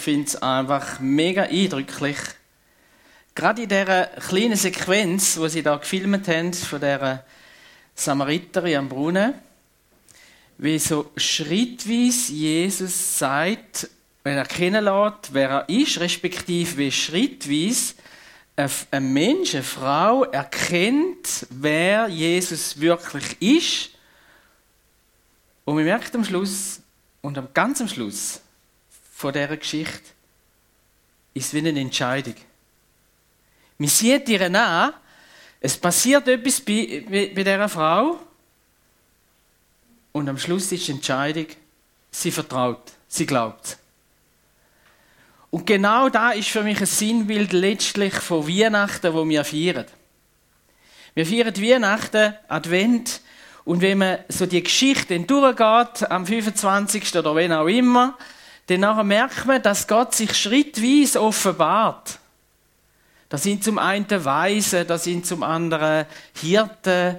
finde es einfach mega eindrücklich. Gerade in dieser kleinen Sequenz, wo sie da gefilmt haben, von dieser Samariterin am Brunnen, wie so schrittweise Jesus sagt, wenn er kennenlernt, wer er ist, respektive wie schrittweise ein Mensch, eine Frau erkennt, wer Jesus wirklich ist. Und man merkt am Schluss, und am ganz am Schluss von dieser Geschichte, ist wie eine Entscheidung. Man sieht ihr an, es passiert etwas bei, bei, bei dieser Frau, und am Schluss ist die Entscheidung, sie vertraut, sie glaubt. Und genau da ist für mich ein Sinnbild letztlich von Weihnachten, wo wir feiern. Wir feiern Weihnachten, Advent, und wenn man so die Geschichte durchgeht, am 25. oder wenn auch immer, dann merkt man, dass Gott sich schrittweise offenbart. Da sind zum einen Weisen, da sind zum anderen Hirten,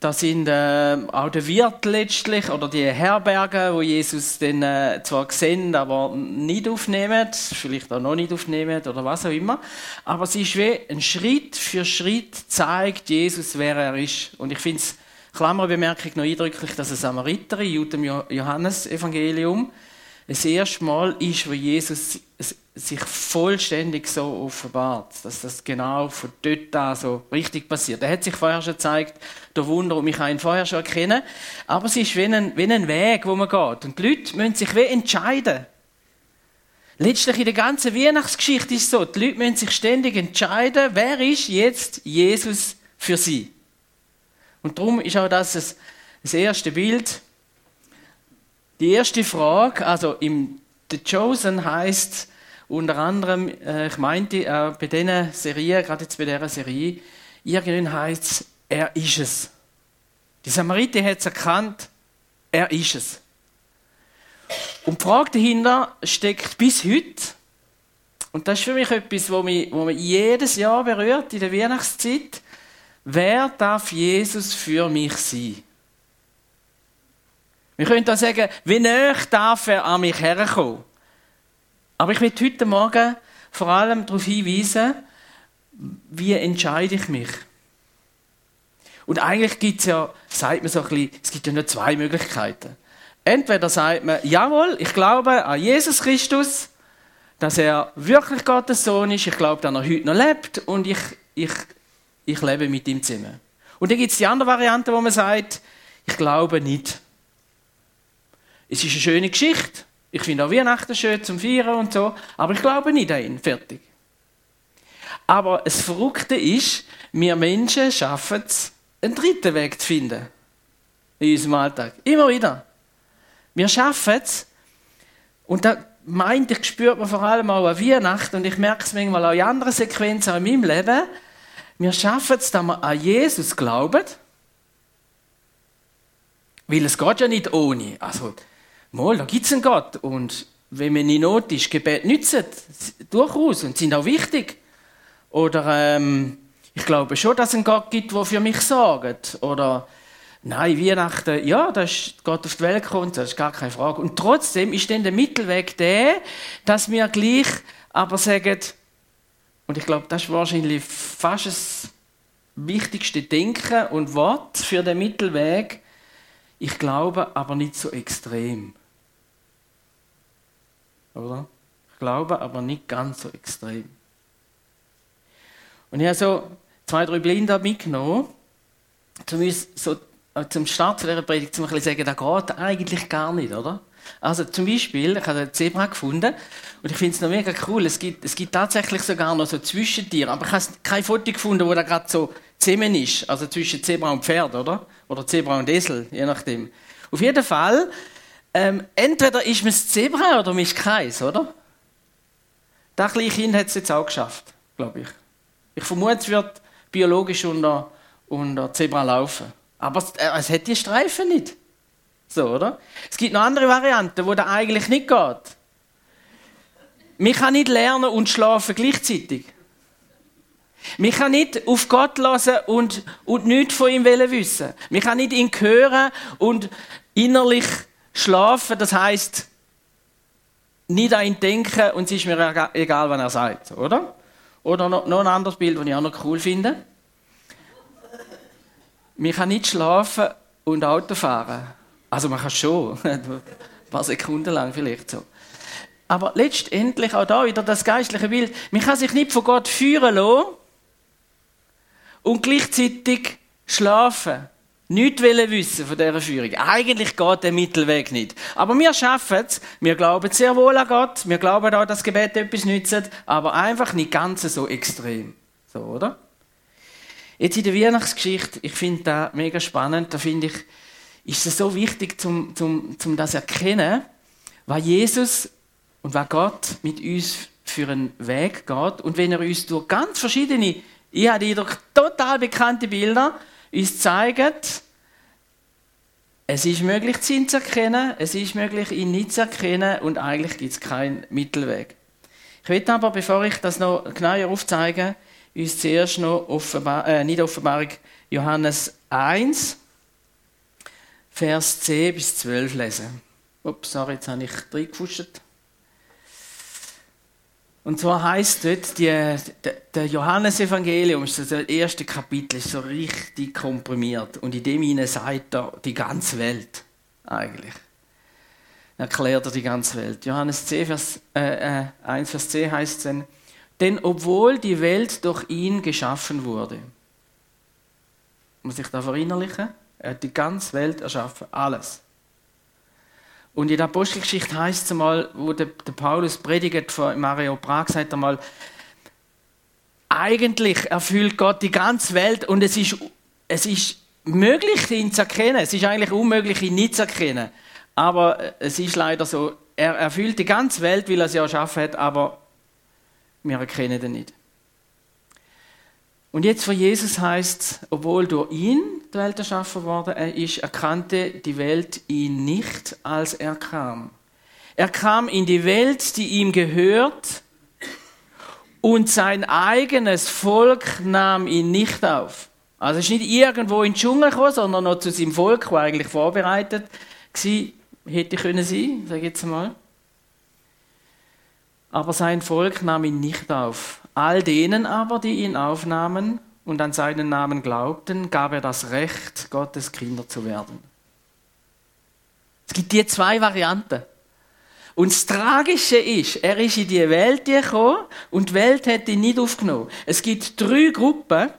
da sind äh, auch der Wirt letztlich oder die Herberge, wo Jesus dann äh, zwar gesehen, aber nicht aufnimmt, vielleicht auch noch nicht aufnimmt oder was auch immer. Aber es ist wie ein Schritt für Schritt zeigt Jesus, wer er ist. Und ich finde es Klammerbemerkung noch eindrücklich, dass ein Samariter im Johannes-Evangelium das erste Mal ist, wo Jesus sich vollständig so offenbart, dass das genau von dort an so richtig passiert. Er hat sich vorher schon gezeigt, der Wunder, und ich kann ihn vorher schon erkennen, aber es ist wie ein, wie ein Weg, wo man geht. Und die Leute müssen sich wie entscheiden. Letztlich in der ganzen Weihnachtsgeschichte ist es so, die Leute müssen sich ständig entscheiden, wer ist jetzt Jesus für sie. Und darum ist auch das das erste Bild. Die erste Frage, also im The Chosen heißt unter anderem, äh, ich meinte äh, bei dieser Serie, gerade jetzt bei dieser Serie, irgendwann heißt es, er ist es. Die Samariter hat es erkannt, er ist es. Und die Frage dahinter steckt bis heute, und das ist für mich etwas, wo mich, wo mich jedes Jahr berührt in der Weihnachtszeit, Wer darf Jesus für mich sein? Wir können da sagen, wie näher darf er an mich herkommen? Aber ich will heute Morgen vor allem darauf hinweisen, wie entscheide ich mich? Und eigentlich gibt es ja, sagt man so ein bisschen, es gibt ja nur zwei Möglichkeiten. Entweder sagt man, jawohl, ich glaube an Jesus Christus, dass er wirklich Gottes Sohn ist, ich glaube, dass er heute noch lebt und ich, ich ich lebe mit ihm zusammen. Und dann gibt es die andere Variante, wo man sagt, ich glaube nicht. Es ist eine schöne Geschichte. Ich finde auch Weihnachten schön zum Feiern und so, aber ich glaube nicht an ihn. Fertig. Aber das Verrückte ist, wir Menschen schaffen es, einen dritten Weg zu finden. In unserem Alltag. Immer wieder. Wir schaffen es, und da meint, ich spürt man vor allem auch an Weihnachten, und ich merke es manchmal auch in anderen Sequenzen in meinem Leben, wir schaffen es, dass wir an Jesus glauben, weil es geht ja nicht ohne. Also, mal, da gibt es einen Gott und wenn man in Not ist, Gebet nützen, durchaus und sind auch wichtig. Oder ähm, ich glaube schon, dass es einen Gott gibt, der für mich sorgt. Oder nein, Weihnachten, ja, da ist Gott auf die Welt gekommen, das ist gar keine Frage. Und trotzdem ist dann der Mittelweg der, dass wir gleich aber sagen, und ich glaube, das ist wahrscheinlich fast das wichtigste Denken und Wort für den Mittelweg. Ich glaube, aber nicht so extrem. Oder? Ich glaube, aber nicht ganz so extrem. Und ich habe so zwei, drei Blinde mitgenommen, so, äh, zum Start dieser Predigt zu sagen, das geht eigentlich gar nicht, oder? Also zum Beispiel, ich habe ein Zebra gefunden und ich finde es noch mega cool. Es gibt, es gibt tatsächlich sogar noch so Zwischentiere, aber ich habe kein Foto gefunden, wo da gerade so zusammen ist. Also zwischen Zebra und Pferd, oder? Oder Zebra und Esel, je nachdem. Auf jeden Fall, ähm, entweder ist man das Zebra oder man ist keins, oder? Das kleine Kind hat es jetzt auch geschafft, glaube ich. Ich vermute, es wird biologisch unter, unter Zebra laufen. Aber es, äh, es hat die Streifen nicht. So, oder? Es gibt noch andere Varianten, wo das eigentlich nicht geht. Man kann nicht lernen und schlafen gleichzeitig. Man kann nicht auf Gott hören und, und nichts von ihm wissen. Man kann nicht ihn hören und innerlich schlafen. Das heißt, nicht an ihn denken und es ist mir egal, was er sagt, oder? Oder noch, noch ein anderes Bild, das ich auch noch cool finde. Man kann nicht schlafen und Auto fahren. Also man kann schon, ein paar Sekunden lang vielleicht so. Aber letztendlich auch da wieder das geistliche Bild. Man kann sich nicht von Gott führen lassen und gleichzeitig schlafen. Nicht wissen von dieser Führung. Eigentlich geht der Mittelweg nicht. Aber wir schaffen es. Wir glauben sehr wohl an Gott. Wir glauben auch, dass Gebet etwas nützt. Aber einfach nicht ganz so extrem. So, oder? Jetzt in der Weihnachtsgeschichte, ich finde das mega spannend. Da finde ich, ist es so wichtig, zum, zum, zum das erkennen, was Jesus und was Gott mit uns für einen Weg geht. Und wenn er uns durch ganz verschiedene, ich habe durch total bekannte Bilder, uns zeigen, es ist möglich, ihn zu erkennen, es ist möglich, ihn nicht zu erkennen und eigentlich gibt es keinen Mittelweg. Ich will aber, bevor ich das noch genauer aufzeige, uns zuerst noch Offenbar äh, nicht Offenbarung Johannes 1, Vers 10 bis 12 lesen. Ups, sorry, jetzt habe ich reingefuscht. Und zwar heißt dort, die, der Johannesevangelium, das erste Kapitel, ist so richtig komprimiert. Und in dem hinein sagt er die ganze Welt, eigentlich. Erklärt er die ganze Welt. Johannes 10, Vers, äh, äh, 1, Vers 10 heißt es dann, denn obwohl die Welt durch ihn geschaffen wurde, muss ich da verinnerlichen, er hat die ganze Welt erschaffen, alles. Und in der Apostelgeschichte heißt es einmal, wo der, der Paulus predigt von Mario Prag, sagt er mal, eigentlich erfüllt Gott die ganze Welt und es ist, es ist möglich, ihn zu erkennen. Es ist eigentlich unmöglich, ihn nicht zu erkennen. Aber es ist leider so, er erfüllt die ganze Welt, weil er sie erschaffen hat, aber wir erkennen ihn nicht. Und jetzt von Jesus heißt obwohl durch ihn die Welt erschaffen worden ist, erkannte die Welt ihn nicht, als er kam. Er kam in die Welt, die ihm gehört, und sein eigenes Volk nahm ihn nicht auf. Also es ist nicht irgendwo in den Dschungel gekommen, sondern noch zu seinem Volk, das eigentlich vorbereitet war, hätte können sein, sage ich jetzt mal. Aber sein Volk nahm ihn nicht auf. All denen aber, die ihn aufnahmen und an seinen Namen glaubten, gab er das Recht, Gottes Kinder zu werden. Es gibt die zwei Varianten. Und das Tragische ist, er ist in die Welt gekommen und die Welt hat ihn nicht aufgenommen. Es gibt drei Gruppen,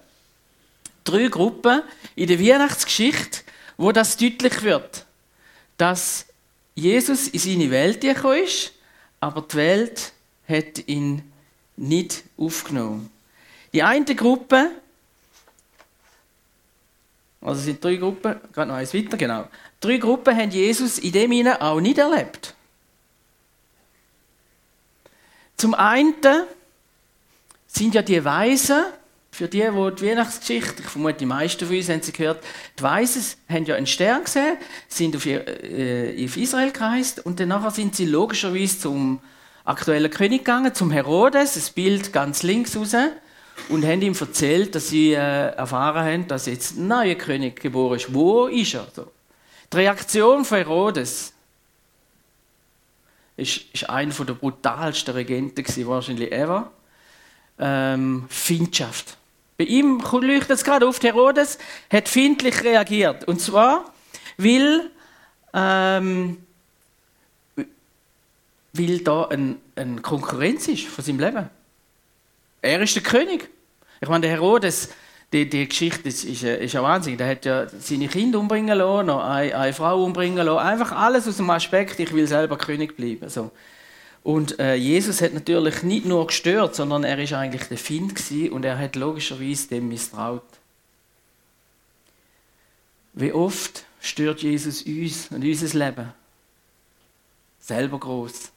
drei Gruppen in der Weihnachtsgeschichte, wo das deutlich wird, dass Jesus in seine Welt gekommen ist, aber die Welt hat ihn nicht aufgenommen. Die eine Gruppe, also es sind drei Gruppen, gerade noch eins weiter, genau. Drei Gruppen haben Jesus in dem Sinne auch nicht erlebt. Zum einen sind ja die Weisen, für die, die die Weihnachtsgeschichte, ich vermute, die meisten von uns haben sie gehört, die Weisen haben ja einen Stern gesehen, sind auf, äh, auf Israel gereist und dann sind sie logischerweise zum aktuellen König gegangen, zum Herodes, das Bild ganz links raus, und haben ihm erzählt, dass sie äh, erfahren haben, dass jetzt ein neuer König geboren ist. Wo ist er? So. Die Reaktion von Herodes ist, ist einer der brutalsten Regenten gewesen, wahrscheinlich ever. Ähm, Findschaft. Bei ihm leuchtet es gerade auf, Herodes hat findlich reagiert. Und zwar, weil ähm, weil da eine ein Konkurrenz ist von seinem Leben. Er ist der König. Ich meine, der Herodes, die, die Geschichte ist, ist, ist ja Wahnsinn. Der hat ja seine Kinder umbringen lassen, noch eine, eine Frau umbringen lassen. Einfach alles aus dem Aspekt, ich will selber König bleiben. So. Und äh, Jesus hat natürlich nicht nur gestört, sondern er ist eigentlich der Find und er hat logischerweise dem misstraut. Wie oft stört Jesus uns und unser Leben? Selber groß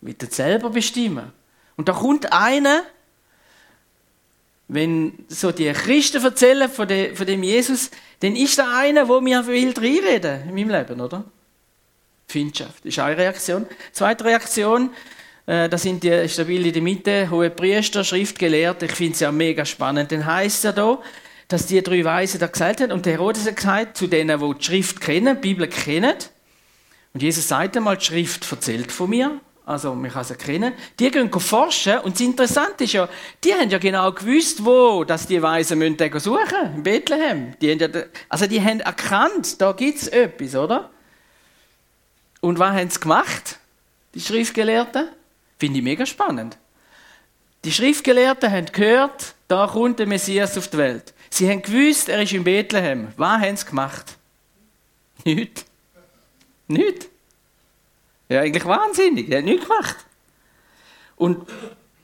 will das selber bestimmen. Und da kommt einer, wenn so die Christen erzählen von, de, von dem Jesus, dann ist da einer, wo mir will reinreden in meinem Leben, oder? Findschaft ist eine Reaktion. Zweite Reaktion, äh, das sind die stabil in der Mitte, hohe Priester, Schriftgelehrte. Ich finde es ja mega spannend. Dann heißt ja da, dass die drei Weisen da gesagt haben und der Herodes hat gesagt zu denen, die die Schrift kennen, die Bibel kennen. Und Jesus sagt einmal, die Schrift erzählt von mir also man kann es erkennen, die gehen forschen und das Interessante ist ja, die haben ja genau gewusst, wo dass die Weisen müssen suchen in Bethlehem. Die haben ja, also die haben erkannt, da gibt es etwas, oder? Und was haben sie gemacht, die Schriftgelehrten? Finde ich mega spannend. Die Schriftgelehrten haben gehört, da kommt der Messias auf die Welt. Sie haben gewusst, er ist in Bethlehem. Was haben sie gemacht? Nichts. Nichts. Ja, eigentlich wahnsinnig. Er hat nichts gemacht. Und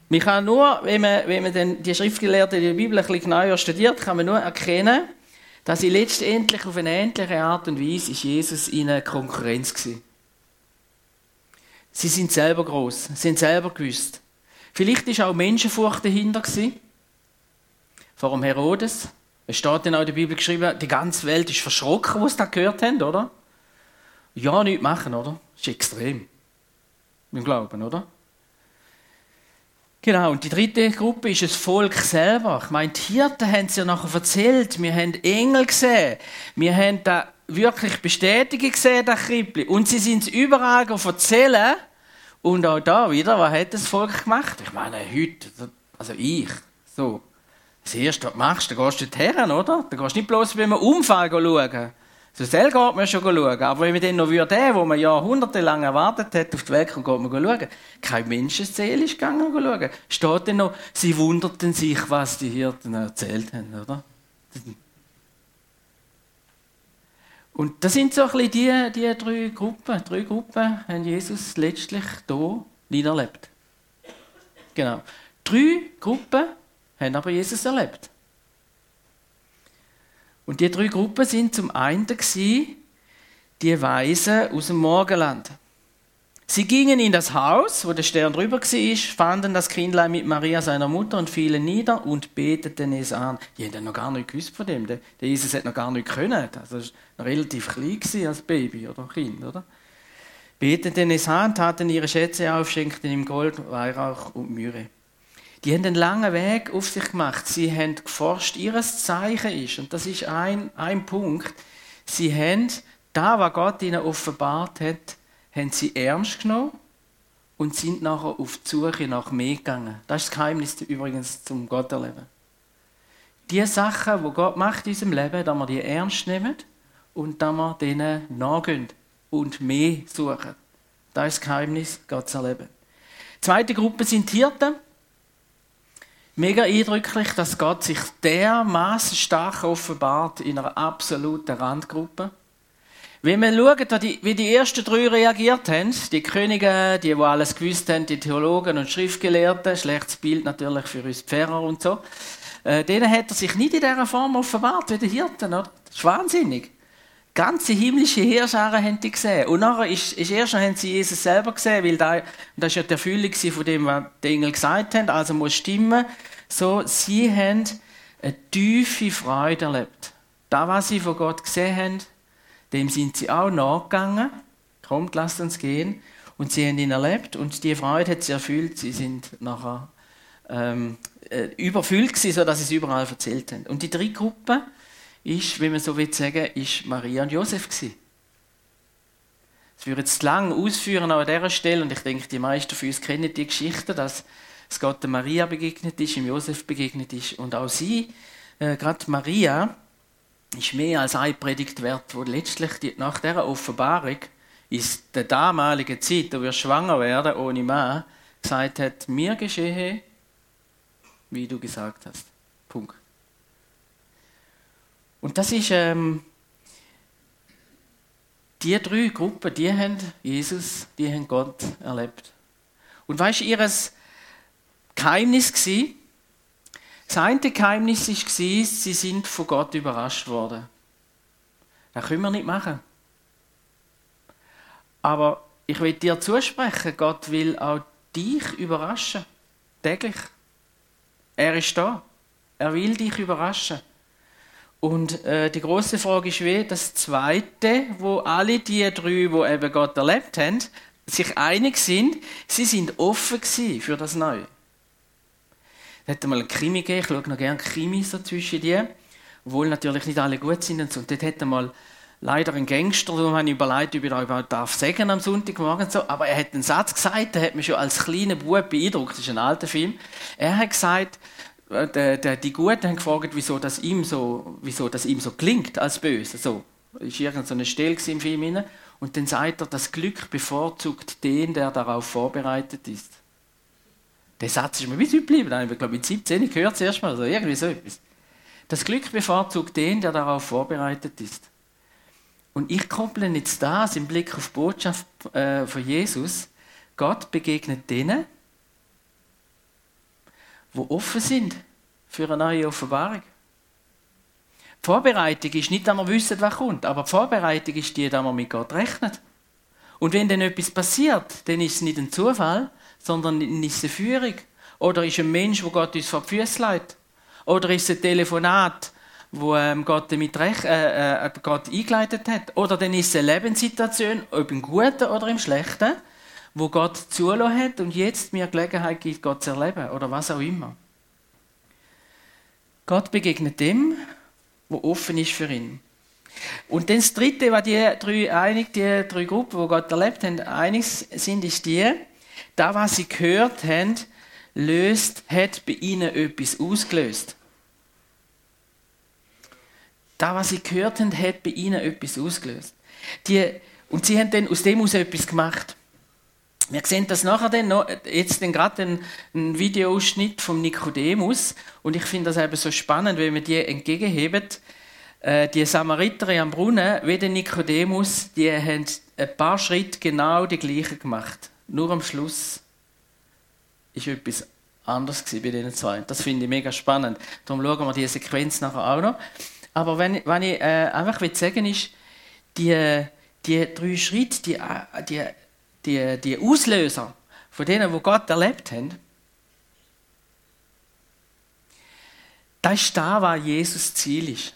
man kann nur, wenn man, wenn man dann die Schriftgelehrten die Bibel ein bisschen genauer studiert, kann man nur erkennen, dass sie letztendlich auf eine ähnliche Art und Weise ist Jesus ihnen Konkurrenz war. Sie sind selber groß, sind selber gewusst. Vielleicht ist auch Menschenfurcht dahinter gewesen. Vor dem Herodes. Es steht dann auch in der Bibel geschrieben, die ganze Welt ist verschrocken, wo sie das gehört haben, oder? Ja, nichts machen, oder? Das ist extrem. Im Glauben, oder? Genau, und die dritte Gruppe ist das Volk selber. Ich meine, die Hirten haben es ja nachher erzählt. Wir haben Engel gesehen. Wir haben da wirklich Bestätigung gesehen, das Krippli. Und sie sind es überall erzählen. Und auch da wieder, was hat das Volk gemacht? Ich meine, heute, also ich, so. Das Erste, was du machst, dann gehst du dorthin, oder? Dann gehst du nicht bloß beim Unfall schauen. So schnell geht man schon schauen. Aber wenn man dann noch würde, wo man jahrhundertelang erwartet hat, auf die Welt kommt, geht man schauen. Kein Menschenseele ist gegangen schauen. Steht dann noch, sie wunderten sich, was die Hirten erzählt haben, oder? Und das sind so ein bisschen die, die drei Gruppen. Drei Gruppen haben Jesus letztlich hier niederlebt. Genau. Drei Gruppen haben aber Jesus erlebt. Und die drei Gruppen sind zum einen die Weisen aus dem Morgenland. Sie gingen in das Haus, wo der Stern drüber war, fanden das Kindlein mit Maria, seiner Mutter, und fielen nieder und beteten es an. Die haben noch gar nicht gewusst von dem. Der Jesus hat noch gar nicht können. Also er war relativ klein als Baby oder Kind, oder? Beteten es an, taten ihre Schätze auf, schenkten ihm Gold, Weihrauch und Myrrhe. Die haben einen langen Weg auf sich gemacht. Sie haben geforscht, ihres Zeichen ist, und das ist ein, ein Punkt, sie haben da, was Gott ihnen offenbart hat, haben sie ernst genommen und sind nachher auf die Suche nach mehr gegangen. Das ist das Geheimnis übrigens zum Gott erleben. Die Sachen, die Gott macht in unserem Leben, dass wir die ernst nehmen und dass wir denen nachgehen und mehr suchen. Das ist das Geheimnis, Gott zu erleben. Die zweite Gruppe sind Hirten. Mega eindrücklich, dass Gott sich dermaßen stark offenbart in einer absoluten Randgruppe. Wenn wir schauen, wie die ersten drei reagiert haben, die Könige, die, die alles gewusst haben, die Theologen und Schriftgelehrten, schlechtes Bild natürlich für uns Pfarrer und so, äh, denen hat er sich nicht in dieser Form offenbart wie die Hirten. Oder? Das ist wahnsinnig. Ganze himmlische Heerscharen haben die gesehen. Und nachher ist, ist erst haben sie Jesus selber gesehen, weil da, das ist ja die Erfüllung von dem, was die Engel gesagt haben, also muss stimmen. So, sie haben eine tiefe Freude erlebt. Da, was sie von Gott gesehen haben, dem sind sie auch nachgegangen. Kommt, lasst uns gehen. Und sie haben ihn erlebt und die Freude hat sie erfüllt. Sie sind nachher ähm, äh, überfüllt gewesen, sodass sie es überall erzählt haben. Und die dritte Gruppe ist, wenn man so will sagen, ist Maria und Josef gewesen. Das würde jetzt lang ausführen an dieser Stelle und ich denke, die meisten von uns kennen die Geschichte, dass es Gott Maria begegnet ist, im Josef begegnet ist und auch sie, äh, gerade Maria, ist mehr als ein Predigt wert, wo letztlich die, nach dieser Offenbarung ist der damaligen Zeit, wo wir schwanger werden ohne Mann, gesagt hat, mir geschehe, wie du gesagt hast. Punkt. Und das ist ähm, die drei Gruppen, die haben Jesus, die haben Gott erlebt. Und weißt du, ihres Geheimnis war, das eine Geheimnis war, sie sind von Gott überrascht worden. Das können wir nicht machen. Aber ich will dir zusprechen, Gott will auch dich überraschen. Täglich. Er ist da. Er will dich überraschen. Und äh, die große Frage ist wie das Zweite, wo alle die drei, wo eben Gott erlebt haben, sich einig sind, sie sind offen für das Neue. Es hat mal einen Krimi gegeben, ich schaue noch gerne Krimis so zwischen die, obwohl natürlich nicht alle gut sind und dort hat mal leider ein Gangster, habe ich überlegt, ob ich da überhaupt darf sagen am Sonntagmorgen so. Aber er hat einen Satz gesagt, der hat mich schon als kleiner Bub beeindruckt. Das ist ein alter Film. Er hat gesagt, der, der, die Guten haben gefragt, wieso das ihm so, wieso das ihm so klingt als Böse. So, ist irgendeine so Stelle im Film rein. Und dann sagt er, das Glück bevorzugt den, der darauf vorbereitet ist. Der Satz ist mir bis heute geblieben. Habe ich, glaube mit 17 gehört das erste Mal. Also irgendwie so etwas. Das Glück bevorzugt den, der darauf vorbereitet ist. Und ich kopple jetzt das im Blick auf die Botschaft äh, von Jesus. Gott begegnet denen, die offen sind für eine neue Offenbarung. Die Vorbereitung ist nicht, dass wir wissen, was kommt, aber die Vorbereitung ist die, dass wir mit Gott rechnen. Und wenn dann etwas passiert, dann ist es nicht ein Zufall, sondern ist es eine Führung. Oder ist ein Mensch, wo Gott uns vor die Füße legt. Oder ist es ein Telefonat, wo ähm, Gott damit äh, äh, Gott eingeleitet hat. Oder dann ist es eine Lebenssituation, ob im Guten oder im Schlechten, wo Gott zulassen hat und jetzt mir Gelegenheit gibt, Gott zu erleben. Oder was auch immer. Gott begegnet dem, wo offen ist für ihn. Und dann das Dritte, was die drei, einig, die drei Gruppen, die Gott erlebt haben, einig sind, ist die, da, was sie gehört haben, löst, hat bei ihnen etwas ausgelöst. Da, was sie gehört haben, hat bei ihnen etwas ausgelöst. Die, und sie haben dann aus dem aus etwas gemacht. Wir sehen das nachher dann noch, jetzt dann gerade einen, einen Videoausschnitt vom Nikodemus und ich finde das eben so spannend, wenn wir die entgegenheben. Äh, die Samariter am Brunnen, wie der Nikodemus, die haben ein paar Schritte genau die gleichen gemacht. Nur am Schluss ist etwas anders bei diesen zwei. Das finde ich mega spannend. Darum schauen wir diese Sequenz nachher auch noch. Aber wenn, wenn ich äh, einfach will sagen ist, die, die drei Schritte, die, die die, die Auslöser von denen, wo Gott erlebt haben, das ist da, was Jesus Ziel ist.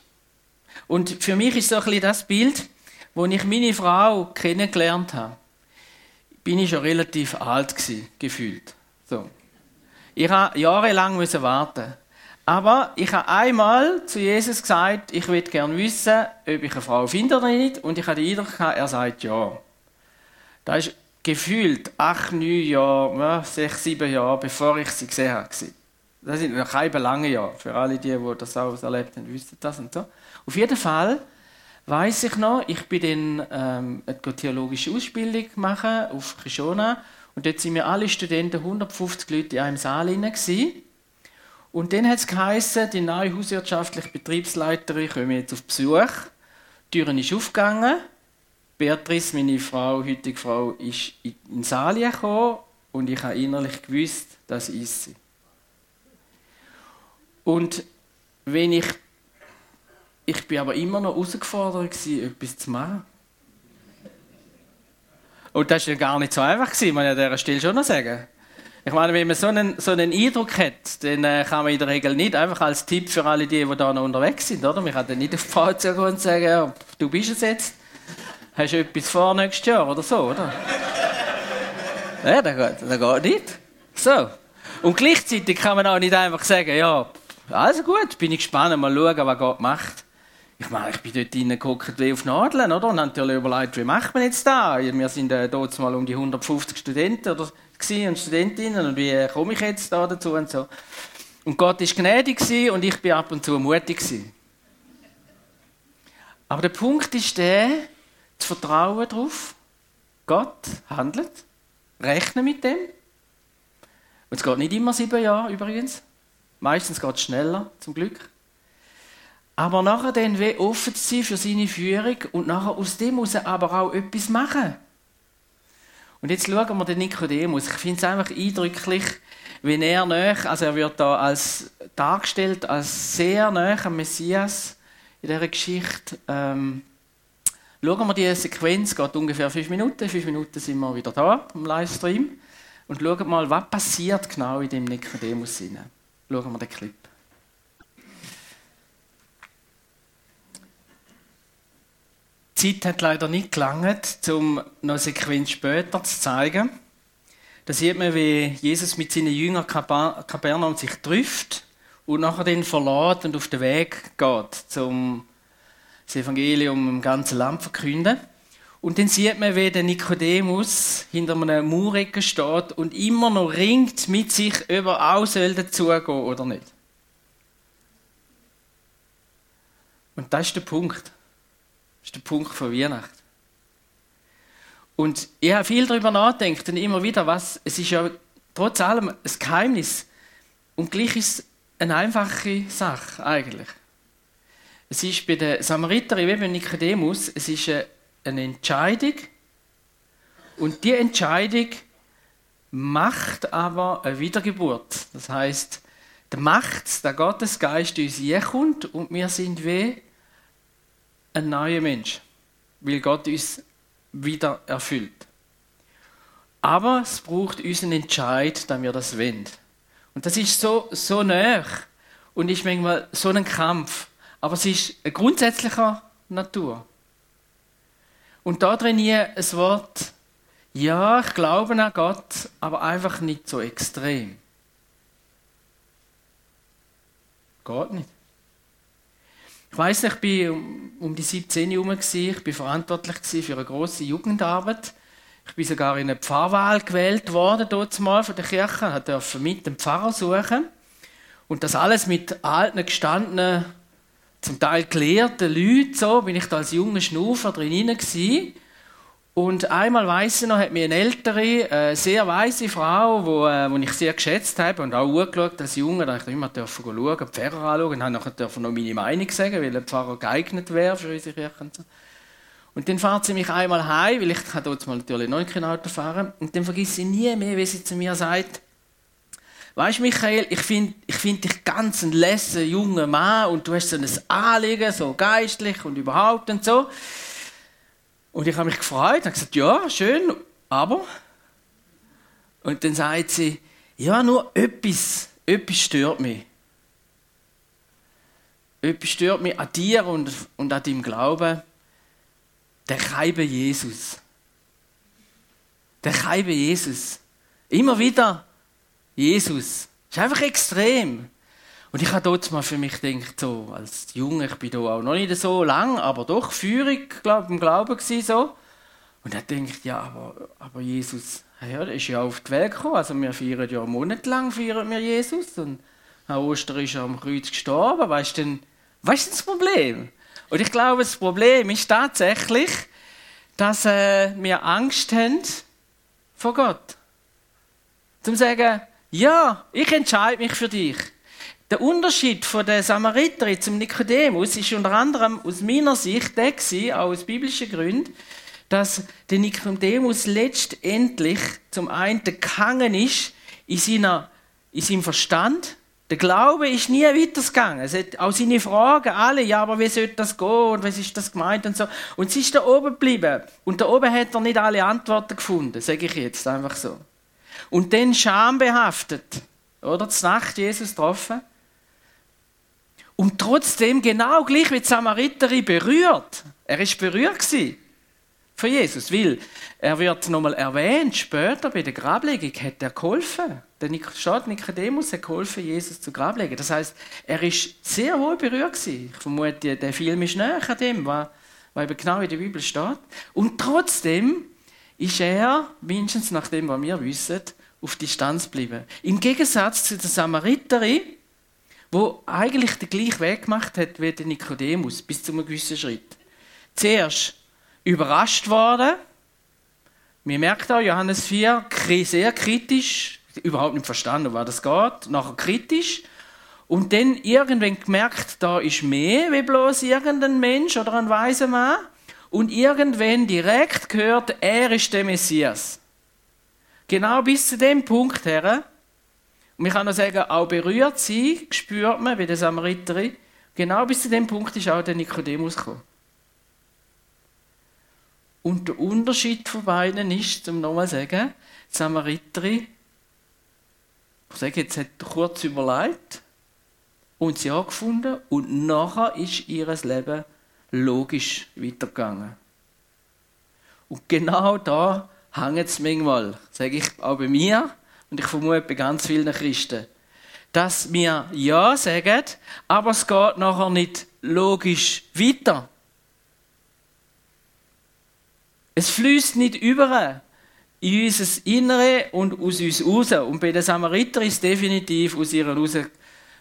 Und für mich ist so ein bisschen das Bild, wo ich meine Frau kennengelernt habe, bin ich schon relativ alt gewesen, gefühlt. So. Ich habe jahrelang warten. Aber ich habe einmal zu Jesus gesagt, ich würde gerne wissen, ob ich eine Frau finde oder nicht. Und ich habe den Eindruck er sagt ja. Das ist gefühlt acht, neun Jahre, sechs, sieben Jahre, bevor ich sie gesehen habe. Das sind noch keine lange Jahre. Für alle, die, die das auch erlebt haben, wissen das und so. Auf jeden Fall weiß ich noch, ich bin dann ähm, eine theologische Ausbildung machen auf Krishona und dort sind wir alle Studenten, 150 Leute in einem Saal gewesen. Und dann hat es geheißen, die neue hauswirtschaftliche Betriebsleiterin kommt jetzt auf Besuch. Die Tür ist aufgegangen Beatrice, meine Frau, heutige Frau, ist in Saal gekommen und ich habe innerlich gewusst, das ist sie. Und wenn ich, ich bin aber immer noch herausgefordert etwas zu machen. Und das war ja gar nicht so einfach, muss ich an dieser Stelle schon noch sagen. Ich meine, wenn man so einen, so einen Eindruck hat, dann äh, kann man in der Regel nicht einfach als Tipp für alle die, die da noch unterwegs sind, oder? Man kann dann nicht auf die Frau zugehen und sagen, du bist es jetzt. Hast du etwas vor nächstes Jahr oder so, oder? ja, das geht, das geht nicht. So. Und gleichzeitig kann man auch nicht einfach sagen, ja, also gut, bin ich gespannt, mal schauen, was Gott macht. Ich meine, ich bin dort reingeguckt wie auf Nadeln, oder? Und habe natürlich überlegt, wie macht man jetzt da? Wir sind äh, dort mal um die 150 Studenten oder, und Studentinnen und wie komme ich jetzt da dazu und so. Und Gott war gnädig und ich bin ab und zu mutig. Aber der Punkt ist der, Vertrauen darauf, Gott handelt, rechne mit dem. Und es geht nicht immer sieben Jahre übrigens. Meistens geht es schneller, zum Glück. Aber nachher dann wie offen zu sein für seine Führung und nachher aus dem muss er aber auch etwas machen. Und jetzt schauen wir den Nikodemus. Ich finde es einfach eindrücklich, wenn er näher, also er wird da als dargestellt als sehr näher am Messias in dieser Geschichte. Ähm, Schauen wir die Sequenz, geht ungefähr fünf Minuten. Fünf Minuten sind wir wieder da im Livestream. Und schauen mal, was passiert genau in dem Nikodemus hinein. Schauen wir den Clip. Die Zeit hat leider nicht gelangt, um noch eine Sequenz später zu zeigen. Da sieht man, wie Jesus mit seinen Jüngern Kapernaum sich trifft und nachher den verlässt und auf den Weg geht, um das Evangelium im ganzen Land verkünden. Und dann sieht man, wie der Nikodemus hinter einer Maurecke steht und immer noch ringt mit sich, ob er auch dazugehen soll oder nicht. Und das ist der Punkt. Das ist der Punkt von Weihnachten. Und ich habe viel darüber nachgedacht und immer wieder, was, es ist ja trotz allem ein Geheimnis. Und gleich ist es eine einfache Sache eigentlich. Es ist bei den Samariterin wie bei Nikodemus, es ist eine Entscheidung und die Entscheidung macht aber eine Wiedergeburt. Das heißt, der Macht, der Gottesgeist in uns kommt und wir sind wie ein neuer Mensch, weil Gott uns wieder erfüllt. Aber es braucht unseren Entscheid, damit wir das wollen. Und das ist so, so nah und ist manchmal so ein Kampf. Aber es ist eine grundsätzlicher Natur. Und da drin ein Wort, ja, ich glaube an Gott, aber einfach nicht so extrem. Geht nicht. Ich weiß nicht, ich war um die 17 herum, ich war verantwortlich für eine grosse Jugendarbeit. Ich bin sogar in eine Pfarrwahl gewählt worden, dort mal von der Kirche, durfte mit dem Pfarrer suchen. Und das alles mit alten, gestandenen zum Teil gelehrte Leute, so bin ich da als junger Schnufer drin gewesen. Und einmal weiss ich noch, hat mir eine ältere, äh, sehr weise Frau, wo, äh, wo ich sehr geschätzt habe und auch angeschaut als Junge, da ich immer dürfen schauen, die Pfarrer anschauen und habe nachher noch meine Meinung sagen, weil ein Pfarrer geeignet wäre für unsere Kirche. Und, so. und dann fährt sie mich einmal heim, weil ich kann dort mal natürlich noch kein Auto fahren und dann vergisst sie nie mehr, wie sie zu mir sagt, Weißt du, Michael, ich finde ich find dich ganz ein lässiger junger Mann und du hast so ein Anliegen, so geistlich und überhaupt und so. Und ich habe mich gefreut und gesagt, ja, schön, aber. Und dann sagt sie, ja, nur etwas, etwas stört mich. Etwas stört mich an dir und, und an deinem Glauben. Der Keibe Jesus. Der Keibe Jesus. Immer wieder Jesus. Das ist einfach extrem. Und ich habe dort mal für mich gedacht, so, als Junge, ich bin da auch noch nicht so lang, aber doch Führung, glaube im Glauben gewesen, so. Und er denkt, ja, aber, aber Jesus, ja, ist ja auf die Welt gekommen, also wir feiern ja monatelang feiern wir Jesus und an Ostern ist er am Kreuz gestorben, weißt du denn, was ist das Problem? Und ich glaube, das Problem ist tatsächlich, dass äh, wir Angst haben vor Gott. Zum sagen, ja, ich entscheide mich für dich. Der Unterschied von der Samariterin zum Nikodemus ist unter anderem aus meiner Sicht der gewesen, auch aus biblischen Gründen, dass der Nikodemus letztendlich zum einen gehangen ist in, seiner, in seinem Verstand. Der Glaube ist nie weitergegangen. Es hat auch seine Fragen alle, ja, aber wie sollte das gehen und was ist das gemeint und so. Und sie ist da oben geblieben. Und da oben hat er nicht alle Antworten gefunden, sage ich jetzt einfach so. Und dann schambehaftet, oder? Zur Nacht Jesus getroffen. Und trotzdem genau gleich wie die Samariterin berührt. Er ist berührt von Jesus, weil er wird nochmal erwähnt, später bei der Grablegung hat er geholfen. Der Stadt Nikodemus hat geholfen, Jesus zu Grablegen. Das heißt, er ist sehr wohl berührt gewesen. Ich vermute, der Film ist näher an dem, was, was eben genau in der Bibel steht. Und trotzdem ist er, mindestens nach dem, was wir wissen, auf Distanz bleiben. Im Gegensatz zu der Samariterin, wo eigentlich den gleichen Weg gemacht hat wie der Nikodemus, bis zu einem gewissen Schritt. Zuerst überrascht worden. Wir merken auch, Johannes 4, sehr kritisch, überhaupt nicht verstanden, was das geht. Nachher kritisch. Und dann irgendwann gemerkt, da ist mehr wie bloß irgendein Mensch oder ein weiser Mann. Und irgendwann direkt gehört, er ist der Messias. Genau bis zu dem Punkt her. Und ich kann noch sagen, auch berührt sein, spürt man, wie der Samariterin. Genau bis zu dem Punkt ist auch der Nikodemus gekommen. Und der Unterschied von beiden ist, um nochmal zu sagen, die Samariterin, ich sage jetzt, hat kurz überlegt und sie angefunden und nachher ist ihr Leben logisch weitergegangen. Und genau da hängt es manchmal, sage ich auch bei mir und ich vermute bei ganz vielen Christen, dass wir Ja sagen, aber es geht nachher nicht logisch weiter. Es fließt nicht über in unser Innere und aus uns raus. Und bei den Samariter ist es definitiv aus ihrer Raus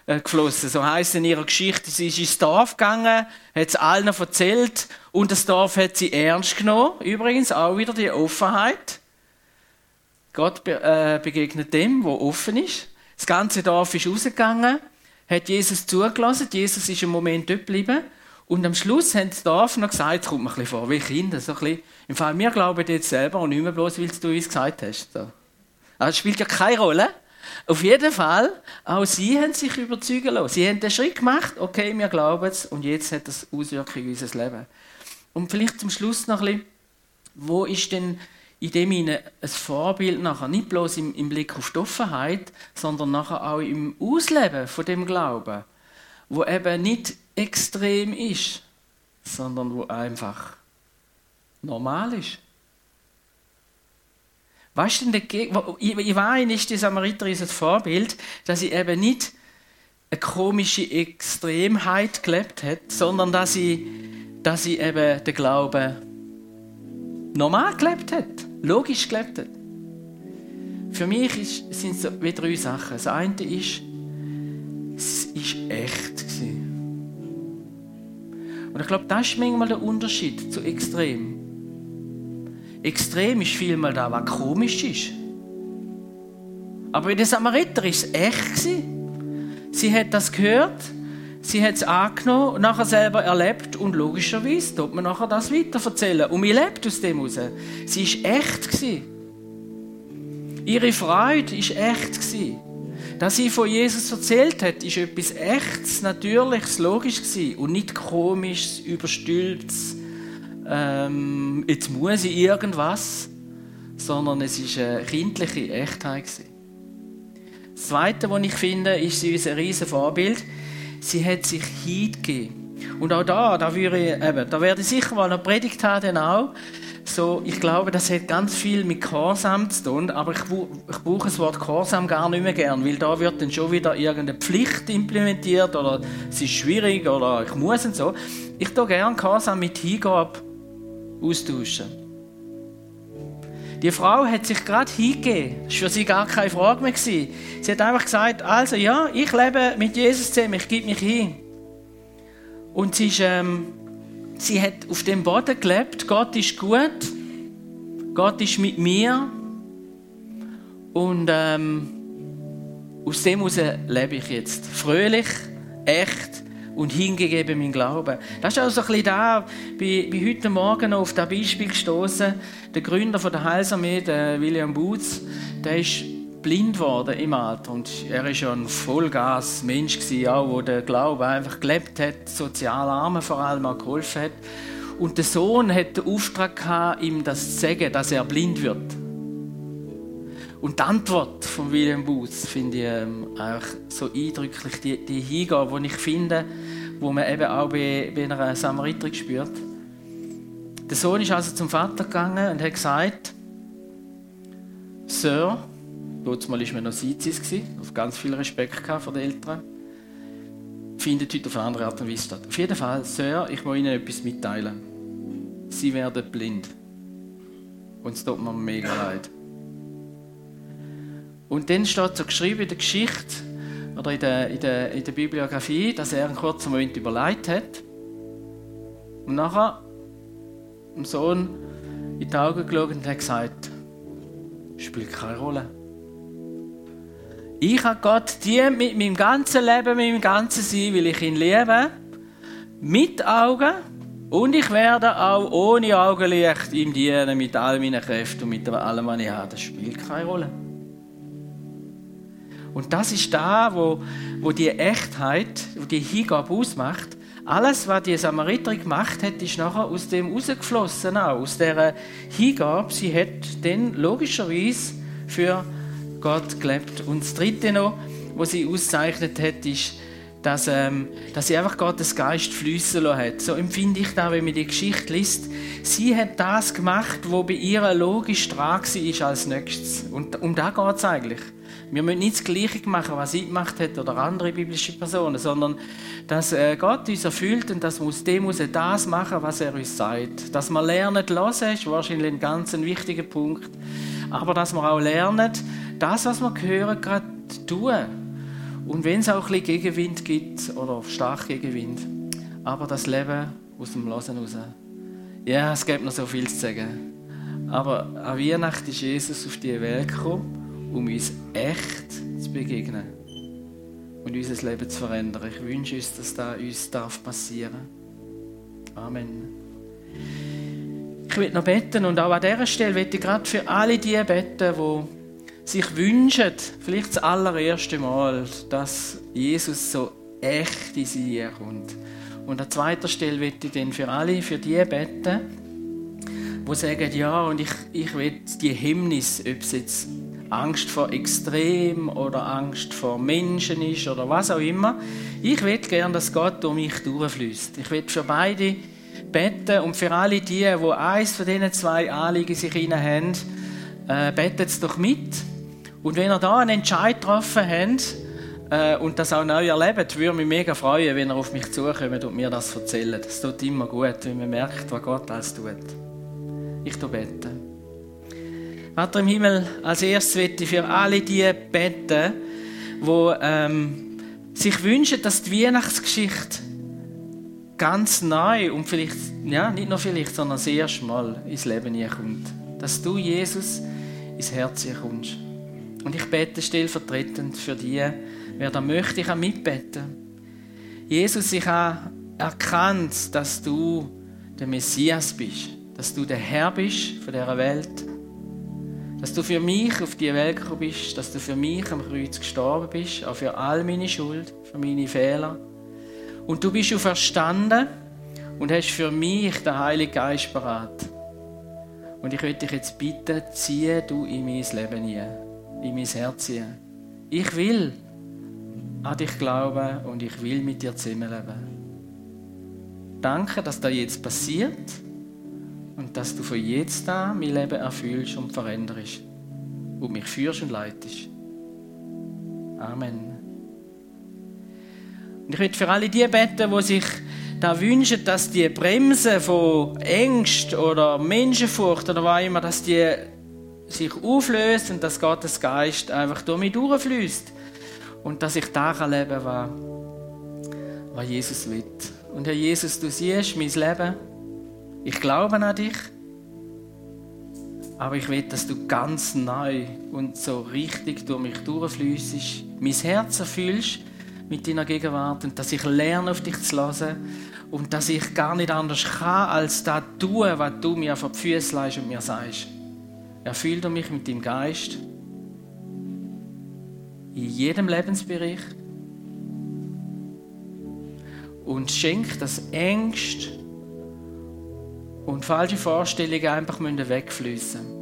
ihr rausgeflossen. So heisst in ihrer Geschichte, sie ist ins Dorf gegangen, hat es allen erzählt und das Dorf hat sie ernst genommen. Übrigens auch wieder die Offenheit. Gott äh, begegnet dem, wo offen ist. Das ganze Dorf ist rausgegangen, hat Jesus zugelassen. Jesus ist im Moment dort geblieben. Und am Schluss haben die Dorf noch gesagt, kommt mir ein bisschen vor, wie Kinder, so ein bisschen. Im Fall, wir glauben jetzt selber und nicht mehr bloß, weil du uns gesagt hast. So. Das spielt ja keine Rolle. Auf jeden Fall, auch sie haben sich überzeugen lassen. Sie haben den Schritt gemacht, okay, wir glauben es, und jetzt hat das Auswirkungen in unser Leben. Und vielleicht zum Schluss noch ein bisschen, wo ist denn in dem Sinne ein Vorbild nachher, nicht bloß im, im Blick auf die Offenheit, sondern nachher auch im Ausleben von dem Glauben, wo eben nicht extrem ist, sondern wo einfach normal ist. Weißt du, ich weiß, ist die Samariterin ein Vorbild, dass sie eben nicht eine komische Extremheit gelebt hat, sondern dass sie, dass sie eben den Glauben normal gelebt hat, logisch gelebt hat. Für mich ist, sind es wie drei Sachen. Das eine ist, es war echt. Gewesen. Und ich glaube, das ist manchmal der Unterschied zu extrem. Extrem ist vielmal da, was komisch ist. Aber bei der Samariter war es echt. Sie hat das gehört, sie hat es angenommen nachher selber erlebt und logischerweise tut man nachher das weiter erzählen. Und man lebt aus dem heraus. Sie war echt. Ihre Freude war echt. Dass sie von Jesus erzählt hat, ist etwas Echtes, Natürliches, Logisches und nicht Komisches, Überstülptes. Ähm, jetzt muss ich irgendwas, sondern es ist eine kindliche Echtheit. Das Zweite, was ich finde, ist, sie ist ein riesiges Vorbild. Sie hat sich hingegeben. Und auch da, da, würde ich, eben, da werde ich sicher mal eine Predigt haben, auch so, ich glaube, das hat ganz viel mit Gehorsam zu tun, aber ich, ich brauche das Wort Gehorsam gar nicht mehr gern, weil da wird dann schon wieder irgendeine Pflicht implementiert oder es ist schwierig oder ich muss und so. Ich tue gerne Gehorsam mit Hingabe austauschen. Die Frau hat sich gerade hingegeben. Das war für sie gar keine Frage mehr. Sie hat einfach gesagt, also ja, ich lebe mit Jesus zusammen, ich gebe mich hin. Und sie ist... Ähm, sie hat auf dem Boden gelebt. Gott ist gut. Gott ist mit mir. Und ähm, aus dem heraus lebe ich jetzt. Fröhlich, echt und hingegeben mein Glauben. Das ist auch so ein bisschen da, bin, bin heute Morgen auf das Beispiel gestoßen. Der Gründer von der Heilsarmee, William Boots, der ist blind geworden im Alter und er ist ja ein Vollgas-Mensch gewesen, auch, wo der Glaube einfach gelebt hat, sozial Arme vor allem auch geholfen hat. Und der Sohn hat den Auftrag gehabt, ihm das zu sagen, dass er blind wird. Und die Antwort von William Booth finde ich ähm, eigentlich so eindrücklich, die, die Hingabe, die ich finde, wo man eben auch bei, bei einer Samariterin spürt. Der Sohn ist also zum Vater gegangen und hat gesagt, Sir, Dort war man noch Sizis, auf ganz viel Respekt vor den Eltern. Findet heute auf eine andere Art und Weise statt. Auf jeden Fall, Sir, ich will Ihnen etwas mitteilen. Sie werden blind. Und es tut mir mega leid. Und dann steht so geschrieben in der Geschichte oder in der, in der, in der Bibliografie, dass er einen kurzen Moment überlegt hat. Und nachher dem Sohn in die Augen geschaut und hat gesagt, spielt keine Rolle. Ich habe Gott dient mit meinem ganzen Leben, mit meinem ganzen Sein, weil ich ihn liebe. Mit Augen. Und ich werde auch ohne Augenlicht ihm dienen, mit all meinen Kräften und mit allem, was ich habe. Das spielt keine Rolle. Und das ist da, wo, wo die Echtheit, wo die Hingabe ausmacht. Alles, was die Samariterin gemacht hat, ist nachher aus dem rausgeflossen, auch aus dieser Hingabe. Sie hat dann logischerweise für Gott gelebt. Und das Dritte noch, was sie auszeichnet hat, ist, dass, ähm, dass sie einfach Gottes Geist fließen lassen hat. So empfinde ich da, wenn man die Geschichte liest. Sie hat das gemacht, wo bei ihr logisch dran war als nächstes. Und um da geht es eigentlich. Wir müssen nicht das Gleiche machen, was sie gemacht hat oder andere biblische Personen, sondern dass äh, Gott uns erfüllt und dass muss, dem muss er das machen, was er uns sagt. Dass wir lernen, hören, ist wahrscheinlich ein ganz wichtiger Punkt. Aber dass wir auch lernen, das, was wir hören, gerade tun. Und wenn es auch ein bisschen Gegenwind gibt oder stark Gegenwind, aber das Leben aus dem Losen raus. Ja, es gibt noch so viel zu sagen. Aber an Weihnachten ist Jesus auf die Welt gekommen, um uns echt zu begegnen und unser Leben zu verändern. Ich wünsche uns, dass das uns darf passieren Amen. Ich will noch beten und auch an dieser Stelle will ich gerade für alle die beten, die sich wünschen, vielleicht das allererste Mal, dass Jesus so echt in sie kommt. Und an zweiter Stelle will ich dann für alle, für die beten, die sagen, ja, und ich, ich will die Hemmnis, ob es jetzt Angst vor Extrem oder Angst vor Menschen ist oder was auch immer. Ich will gerne, dass Gott durch mich durchfließt. Ich will für beide beten und für alle die, die eins von diesen zwei Anliegen sich haben, äh, betet es doch mit. Und wenn ihr da einen Entscheid getroffen habt äh, und das auch neu erlebt, würde mich mega freuen, wenn ihr auf mich zukommt und mir das erzählt. Das tut immer gut, wenn man merkt, was Gott alles tut. Ich bete. Vater im Himmel, als erstes möchte ich für alle die beten, die ähm, sich wünschen, dass die Weihnachtsgeschichte ganz neu und vielleicht, ja, nicht nur vielleicht, sondern das erste Mal ins Leben kommt. Dass du, Jesus, ins Herz kommst. Und ich bete stellvertretend für die, wer da möchte, ich auch mitbeten. Jesus, ich habe erkannt, dass du der Messias bist dass du der Herr bist von dieser Welt. Dass du für mich auf die Welt gekommen bist, dass du für mich am Kreuz gestorben bist, auch für all meine Schuld, für meine Fehler. Und du bist verstanden und hast für mich den Heiligen Geist parat. Und ich möchte dich jetzt bitten, ziehe du in mein Leben hinein, in mein Herz hinein. Ich will an dich glauben und ich will mit dir zusammenleben. Danke, dass das jetzt passiert und dass du von jetzt an mein Leben erfüllst und veränderst und mich führst und leitest. Amen. Und ich möchte für alle die beten, die sich da wünschen, dass die Bremse von Ängst oder Menschenfurcht oder was immer, dass die sich auflöst und dass Gottes Geist einfach durch mich durchfließt und dass ich da leben kann, was Jesus will. Und Herr Jesus, du siehst mein Leben. Ich glaube an dich, aber ich will, dass du ganz neu und so richtig durch mich durchfließt, mein Herz erfüllst mit deiner Gegenwart und dass ich lerne, auf dich zu hören und dass ich gar nicht anders kann, als das tun, was du mir vor die Füße leist und mir sagst. Erfüll du mich mit deinem Geist in jedem Lebensbereich und schenk das Ängste und falsche Vorstellungen einfach wegfließen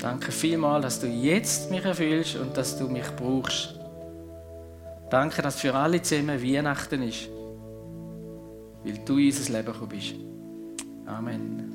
Danke vielmals, dass du jetzt mich erfüllst und dass du mich brauchst. Danke, dass für alle zusammen Weihnachten ist, weil du in unser Leben gekommen bist. Amen.